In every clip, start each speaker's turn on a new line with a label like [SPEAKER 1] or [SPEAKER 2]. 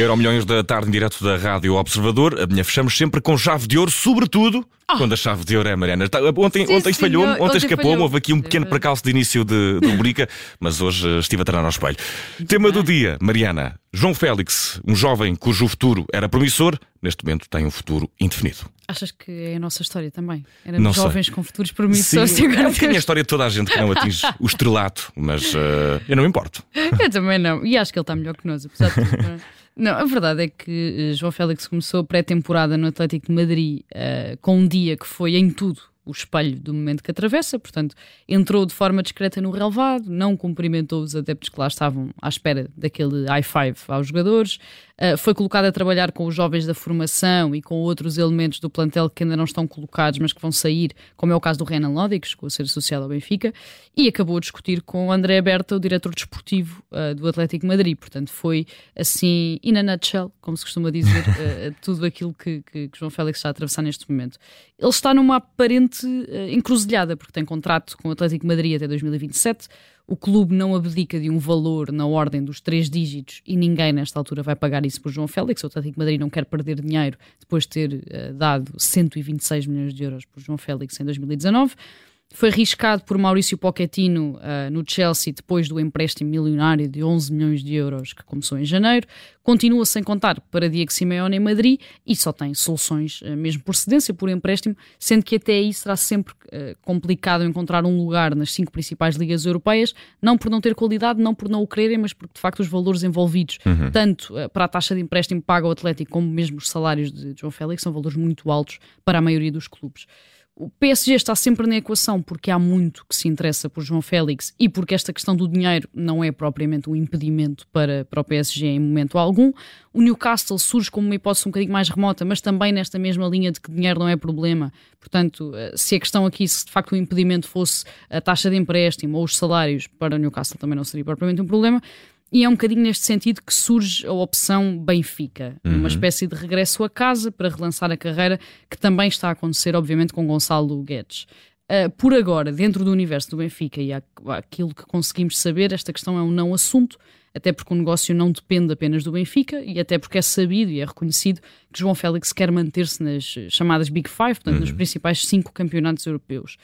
[SPEAKER 1] Euro Milhões da tarde em direto da Rádio Observador. A minha fechamos sempre com chave de ouro, sobretudo oh. quando a chave de ouro é Mariana. Ontem, Sim, ontem falhou-me, ontem, ontem escapou-me, houve aqui um pequeno percalço de início de, de rubrica, mas hoje estive a treinar ao espelho. Tema do dia, Mariana. João Félix, um jovem cujo futuro era promissor, neste momento tem um futuro indefinido.
[SPEAKER 2] Achas que é a nossa história também? Éramos não jovens
[SPEAKER 1] sei.
[SPEAKER 2] com futuros promissores.
[SPEAKER 1] Sim, é um bocadinho a história de toda a gente que não atinge o estrelato, mas uh, eu não me importo.
[SPEAKER 2] Eu também não. E acho que ele está melhor que nós, apesar de tudo. É? Não, a verdade é que eh, João Félix começou a pré-temporada no Atlético de Madrid uh, com um dia que foi em tudo o espelho do momento que atravessa, portanto, entrou de forma discreta no relevado, não cumprimentou os adeptos que lá estavam à espera daquele high five aos jogadores, uh, foi colocado a trabalhar com os jovens da formação e com outros elementos do plantel que ainda não estão colocados, mas que vão sair, como é o caso do Renan Lodi, que chegou a ser associado ao Benfica, e acabou a discutir com André Berta, o diretor desportivo uh, do Atlético Madrid. Portanto, foi assim, in a nutshell, como se costuma dizer, uh, tudo aquilo que, que, que João Félix está a atravessar neste momento. Ele está numa aparente uh, encruzilhada, porque tem contrato com o Atlético Madrid até 2027. O clube não abdica de um valor na ordem dos três dígitos e ninguém nesta altura vai pagar isso por João Félix. O Atlético Madrid não quer perder dinheiro depois de ter uh, dado 126 milhões de euros por João Félix em 2019. Foi arriscado por Maurício Pochettino uh, no Chelsea depois do empréstimo milionário de 11 milhões de euros que começou em janeiro. Continua sem contar para Diego Simeone em Madrid e só tem soluções uh, mesmo por cedência, por empréstimo, sendo que até aí será sempre uh, complicado encontrar um lugar nas cinco principais ligas europeias, não por não ter qualidade, não por não o quererem, mas porque de facto os valores envolvidos, uhum. tanto para a taxa de empréstimo paga ao Atlético como mesmo os salários de João Félix, são valores muito altos para a maioria dos clubes. O PSG está sempre na equação porque há muito que se interessa por João Félix e porque esta questão do dinheiro não é propriamente um impedimento para, para o PSG em momento algum. O Newcastle surge como uma hipótese um bocadinho mais remota, mas também nesta mesma linha de que dinheiro não é problema. Portanto, eh, se a questão aqui, se de facto o impedimento fosse a taxa de empréstimo ou os salários, para o Newcastle também não seria propriamente um problema. E é um bocadinho neste sentido que surge a opção Benfica, uhum. uma espécie de regresso a casa para relançar a carreira, que também está a acontecer, obviamente, com Gonçalo Guedes. Uh, por agora, dentro do universo do Benfica e aquilo que conseguimos saber, esta questão é um não assunto, até porque o negócio não depende apenas do Benfica e até porque é sabido e é reconhecido que João Félix quer manter-se nas chamadas Big Five, portanto, uhum. nos principais cinco campeonatos europeus.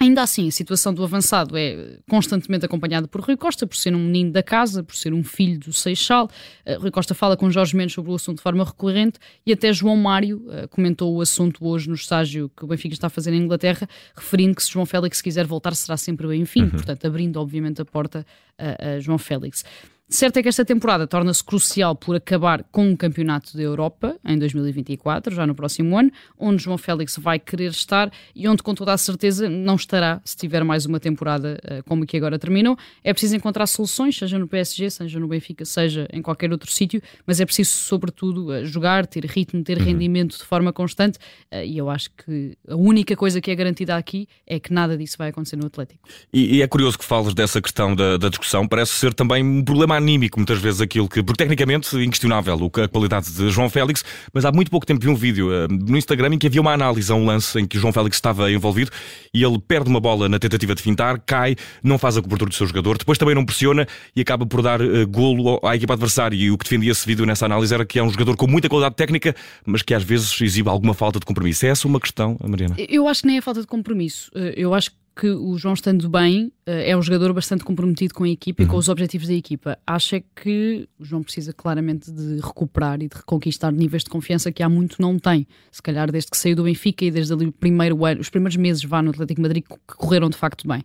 [SPEAKER 2] Ainda assim, a situação do avançado é constantemente acompanhada por Rui Costa, por ser um menino da casa, por ser um filho do Seixal. Uh, Rui Costa fala com Jorge Mendes sobre o assunto de forma recorrente e até João Mário uh, comentou o assunto hoje no estágio que o Benfica está a fazer na Inglaterra, referindo que se João Félix quiser voltar será sempre bem-vindo, uhum. portanto abrindo obviamente a porta a, a João Félix. Certo é que esta temporada torna-se crucial por acabar com um campeonato da Europa em 2024, já no próximo ano, onde João Félix vai querer estar e onde, com toda a certeza, não estará se tiver mais uma temporada uh, como a que agora terminou. É preciso encontrar soluções, seja no PSG, seja no Benfica, seja em qualquer outro sítio, mas é preciso, sobretudo, uh, jogar, ter ritmo, ter uhum. rendimento de forma constante. Uh, e eu acho que a única coisa que é garantida aqui é que nada disso vai acontecer no Atlético.
[SPEAKER 1] E, e é curioso que falas dessa questão da, da discussão, parece ser também um problema anímico, muitas vezes aquilo que. Porque tecnicamente, inquestionável a qualidade de João Félix, mas há muito pouco tempo vi um vídeo uh, no Instagram em que havia uma análise a um lance em que João Félix estava envolvido e ele perde uma bola na tentativa de fintar, cai, não faz a cobertura do seu jogador, depois também não pressiona e acaba por dar uh, golo à equipa adversária. E o que defendia esse vídeo nessa análise era que é um jogador com muita qualidade técnica, mas que às vezes exibe alguma falta de compromisso. É essa uma questão, Mariana?
[SPEAKER 2] Eu acho que nem é falta de compromisso. Eh, eu acho que que o João estando bem eh, é um jogador bastante comprometido com a equipa uhum. e com uhum. os objetivos da equipa. Acha que o João precisa claramente de recuperar e de reconquistar níveis de confiança que há muito não tem. Se calhar desde que saiu do Benfica e desde ali o primeiro ano, os primeiros meses vá no Atlético Madrid que correram de facto bem.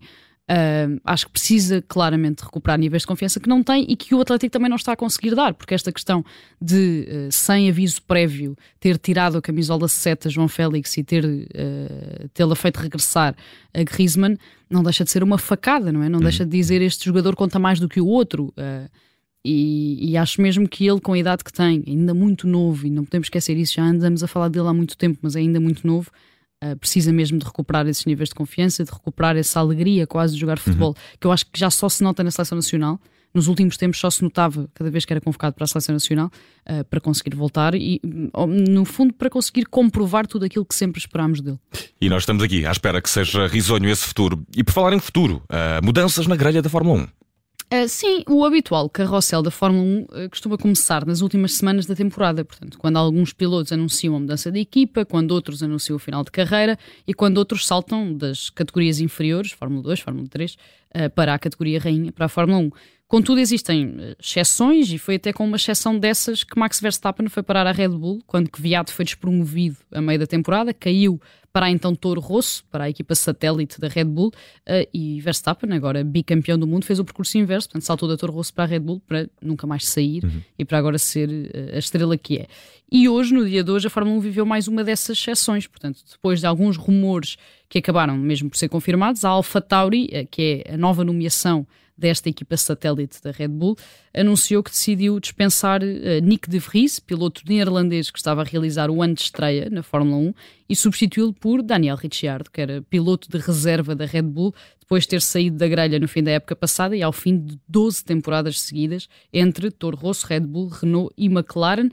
[SPEAKER 2] Uh, acho que precisa claramente recuperar níveis de confiança que não tem e que o Atlético também não está a conseguir dar, porque esta questão de, uh, sem aviso prévio, ter tirado a camisola seta João Félix e ter uh, tê-la feito regressar a Griezmann não deixa de ser uma facada, não é? Não deixa de dizer este jogador conta mais do que o outro. E, e, acho mesmo que ele, com a idade que tem, ainda muito novo, e não podemos esquecer isso, já andamos a falar dele há muito tempo, mas é ainda muito novo, Uh, precisa mesmo de recuperar esses níveis de confiança, de recuperar essa alegria quase de jogar futebol, uhum. que eu acho que já só se nota na seleção nacional. Nos últimos tempos só se notava cada vez que era convocado para a seleção nacional uh, para conseguir voltar e, no fundo, para conseguir comprovar tudo aquilo que sempre esperámos dele.
[SPEAKER 1] E nós estamos aqui à espera que seja risonho esse futuro. E por falar em futuro, uh, mudanças na grelha da Fórmula 1.
[SPEAKER 2] Uh, sim, o habitual carrossel da Fórmula 1 uh, costuma começar nas últimas semanas da temporada, portanto, quando alguns pilotos anunciam a mudança de equipa, quando outros anunciam o final de carreira e quando outros saltam das categorias inferiores, Fórmula 2, Fórmula 3, uh, para a categoria rainha, para a Fórmula 1. Contudo, existem exceções e foi até com uma exceção dessas que Max Verstappen foi parar a Red Bull quando Kvyat foi despromovido a meio da temporada, caiu para a então Toro Rosso, para a equipa satélite da Red Bull, uh, e Verstappen, agora bicampeão do mundo, fez o percurso inverso, portanto saltou da Toro Rosso para a Red Bull para nunca mais sair uhum. e para agora ser uh, a estrela que é. E hoje, no dia de hoje, a Fórmula 1 viveu mais uma dessas exceções, portanto, depois de alguns rumores que acabaram mesmo por ser confirmados, a AlphaTauri, uh, que é a nova nomeação desta equipa satélite da Red Bull, anunciou que decidiu dispensar uh, Nick de Vries, piloto neerlandês que estava a realizar o ano de estreia na Fórmula 1, e substituí-lo por Daniel Ricciardo, que era piloto de reserva da Red Bull, depois de ter saído da grelha no fim da época passada e ao fim de 12 temporadas seguidas entre Toro Rosso, Red Bull, Renault e McLaren.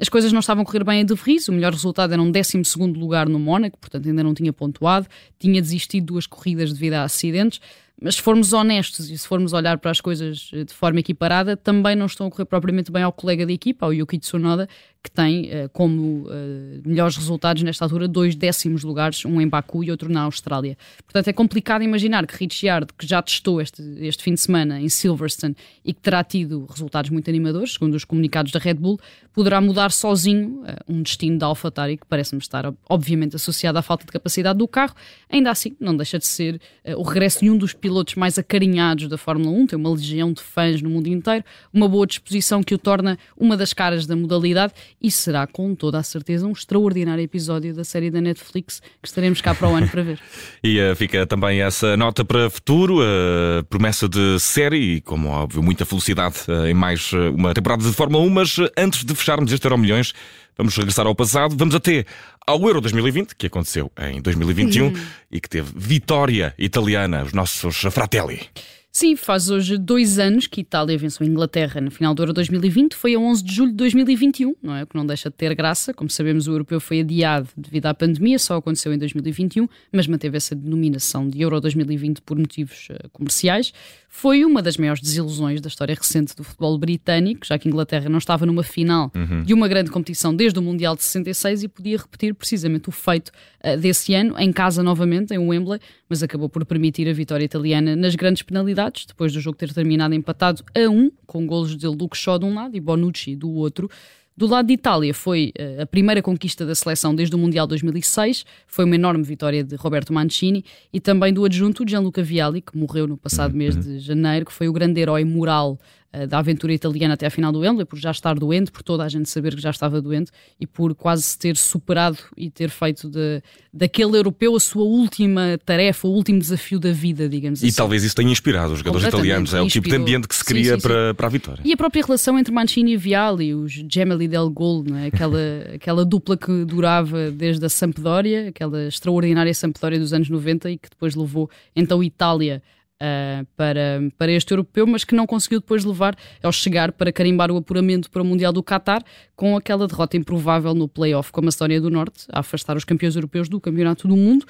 [SPEAKER 2] As coisas não estavam a correr bem a De Vries, o melhor resultado era um 12 lugar no Mónaco, portanto ainda não tinha pontuado, tinha desistido duas corridas devido a acidentes. Mas se formos honestos e se formos olhar para as coisas de forma equiparada, também não estão a correr propriamente bem ao colega de equipa, ao Yuki Tsunoda, que tem uh, como uh, melhores resultados nesta altura dois décimos lugares, um em Baku e outro na Austrália. Portanto, é complicado imaginar que Ricciardo, que já testou este, este fim de semana em Silverstone e que terá tido resultados muito animadores, segundo os comunicados da Red Bull, poderá mudar sozinho um destino da AlphaTauri que parece-me estar obviamente associado à falta de capacidade do carro. Ainda assim, não deixa de ser o regresso de um dos pilotos mais acarinhados da Fórmula 1, tem uma legião de fãs no mundo inteiro, uma boa disposição que o torna uma das caras da modalidade e será com toda a certeza um extraordinário episódio da série da Netflix que estaremos cá para o ano para ver.
[SPEAKER 1] e uh, fica também essa nota para futuro, uh, promessa de série e, como óbvio, muita felicidade uh, em mais uma temporada de Fórmula 1. Mas antes de fecharmos este Euro Milhões, vamos regressar ao passado, vamos até ao Euro 2020, que aconteceu em 2021 hum. e que teve vitória italiana, os nossos Fratelli.
[SPEAKER 2] Sim, faz hoje dois anos que Itália venceu a Inglaterra na final do Euro 2020. Foi a 11 de julho de 2021, não é? O que não deixa de ter graça. Como sabemos, o europeu foi adiado devido à pandemia, só aconteceu em 2021, mas manteve essa denominação de Euro 2020 por motivos uh, comerciais. Foi uma das maiores desilusões da história recente do futebol britânico, já que a Inglaterra não estava numa final uhum. de uma grande competição desde o Mundial de 66 e podia repetir precisamente o feito uh, desse ano, em casa novamente, em Wembley, mas acabou por permitir a vitória italiana nas grandes penalidades, depois do jogo ter terminado empatado a um, com golos de Luke Shaw de um lado e Bonucci do outro. Do lado de Itália, foi uh, a primeira conquista da seleção desde o Mundial 2006, foi uma enorme vitória de Roberto Mancini e também do adjunto Gianluca Vialli, que morreu no passado mês uhum. de janeiro, que foi o grande herói moral eh, da aventura italiana até à final do Wembley, por já estar doente, por toda a gente saber que já estava doente e por quase se ter superado e ter feito de, daquele europeu a sua última tarefa, o último desafio da vida, digamos
[SPEAKER 1] e
[SPEAKER 2] assim.
[SPEAKER 1] E talvez isso tenha inspirado os jogadores italianos, é o tipo de ambiente que se cria sim, sim, para, sim. para a vitória.
[SPEAKER 2] E a própria relação entre Mancini e Vialli, os Gemelli del Gol, é? aquela, aquela dupla que durava desde a Sampdoria, aquela extraordinária Sampdoria dos anos 90 e que depois levou então Itália uh, para, para este europeu, mas que não conseguiu depois levar ao chegar para carimbar o apuramento para o Mundial do Qatar, com aquela derrota improvável no play-off com a Macedónia do Norte, a afastar os campeões europeus do Campeonato do Mundo.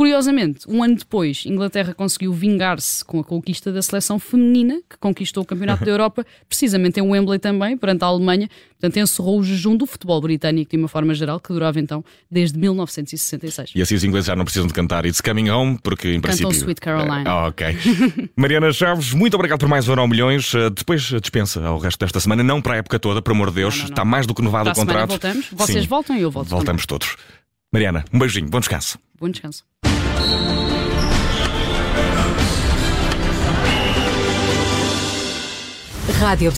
[SPEAKER 2] Curiosamente, um ano depois, Inglaterra conseguiu vingar-se com a conquista da seleção feminina, que conquistou o Campeonato da Europa, precisamente em Wembley também, perante a Alemanha. Portanto, encerrou o jejum do futebol britânico de uma forma geral, que durava então desde 1966.
[SPEAKER 1] E assim os ingleses já não precisam de cantar It's Coming Home, porque em
[SPEAKER 2] Cantam
[SPEAKER 1] princípio...
[SPEAKER 2] Sweet Caroline.
[SPEAKER 1] Ah, ok. Mariana Chaves, muito obrigado por mais um Euro Milhões. Eh, depois dispensa ao resto desta semana, não para a época toda, por amor de Deus. Não, não, não. Está mais do que novado
[SPEAKER 2] para
[SPEAKER 1] o contrato.
[SPEAKER 2] voltamos. Vocês Sim. voltam e eu volto.
[SPEAKER 1] Voltamos
[SPEAKER 2] também.
[SPEAKER 1] todos. Mariana, um beijinho, bom descanso.
[SPEAKER 2] Bom descanso.
[SPEAKER 3] Rádio